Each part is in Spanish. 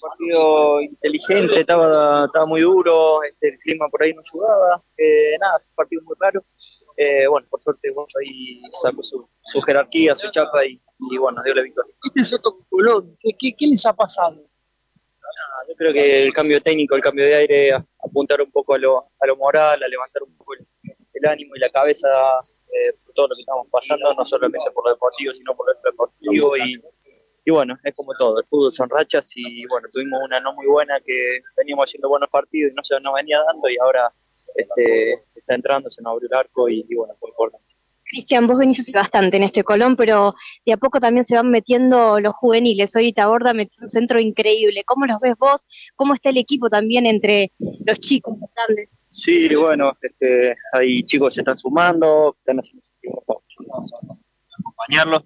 partido inteligente, estaba, estaba muy duro, este, el clima por ahí no ayudaba, eh, nada, un partido muy raro. Eh, bueno, por suerte vos ahí sacó su, su jerarquía, su chapa y, y bueno, dio la victoria. Este es otro Colón, ¿qué, qué, qué les ha pasado? Nada, yo creo que el cambio técnico, el cambio de aire, a- apuntar un poco a lo, a lo moral, a levantar un poco el, el ánimo y la cabeza eh, por todo lo que estamos pasando, no solamente por lo deportivo, sino por lo deportivo y, y bueno, es como todo, el fútbol son rachas y bueno, tuvimos una no muy buena que veníamos haciendo buenos partidos y no se nos venía dando y ahora este, está entrando, se nos abrió el arco y, y bueno, fue importante. Cristian, vos venís hace bastante en este Colón, pero de a poco también se van metiendo los juveniles. Hoy Taborda metió un centro increíble. ¿Cómo los ves vos? ¿Cómo está el equipo también entre los chicos, los grandes? Sí, bueno, este, hay chicos que se están sumando, están haciendo acompañarlos.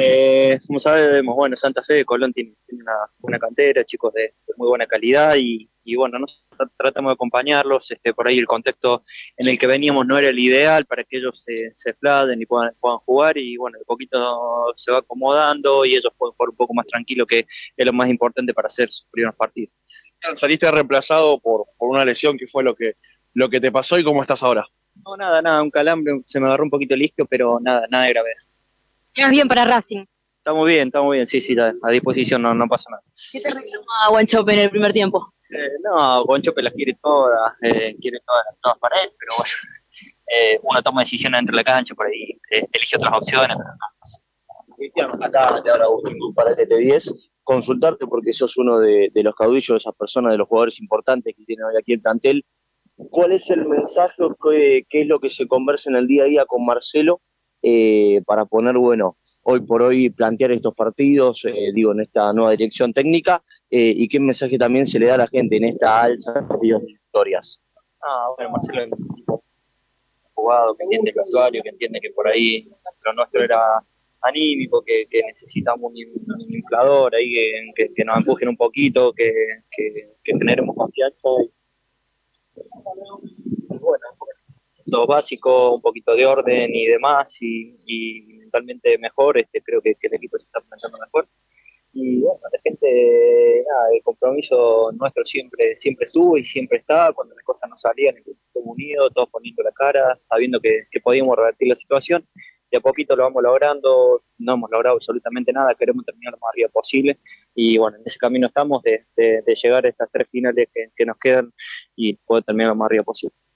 Eh, como sabemos, bueno, Santa Fe, Colón tiene, una, una cantera, chicos de, de muy buena calidad y, y bueno, nosotros tratamos de acompañarlos, este, por ahí el contexto en el que veníamos no era el ideal para que ellos se, se expladen y puedan, puedan jugar y bueno, de poquito se va acomodando y ellos pueden jugar un poco más tranquilo que es lo más importante para hacer sus primeros partidos. Saliste reemplazado por, por una lesión, ¿qué fue lo que, lo que te pasó y cómo estás ahora? No, nada, nada, un calambre, se me agarró un poquito el isquio, pero nada, nada de grave. Quedas bien para Racing. Estamos bien, estamos bien, sí, sí, a a disposición, no, no pasa nada. ¿Qué te reclama Guanchope en el primer tiempo? Eh, no, Gonchope las quiere todas, eh, quiere todas, todas para él, pero bueno, eh, uno toma decisiones dentro de la cancha, por ahí eh, elige otras opciones. Cristian, acá te habla Agustín para TT10, consultarte porque sos uno de, de los caudillos, de esas personas, de los jugadores importantes que tienen hoy aquí el plantel. ¿Cuál es el mensaje, o qué, qué es lo que se conversa en el día a día con Marcelo eh, para poner, bueno, hoy por hoy plantear estos partidos, eh, digo, en esta nueva dirección técnica, eh, y qué mensaje también se le da a la gente en esta alza de partidos de victorias? Ah, bueno, Marcelo es jugado, que entiende el vestuario, que entiende que por ahí lo nuestro era anímico, que, que necesitamos un, inflador ahí que, que, nos empujen un poquito, que, que, generemos confianza. Y bueno, todo básico, un poquito de orden y demás, y, y mentalmente mejor, este, creo que, que el equipo se está planteando mejor. Y bueno, la gente, nada, el compromiso nuestro siempre, siempre estuvo y siempre está, cuando las cosas no salían, el equipo unido, todos poniendo la cara, sabiendo que, que podíamos revertir la situación, de a poquito lo vamos logrando, no hemos logrado absolutamente nada, queremos terminar lo más arriba posible, y bueno, en ese camino estamos de, de, de llegar a estas tres finales que, que nos quedan y poder terminar lo más arriba posible.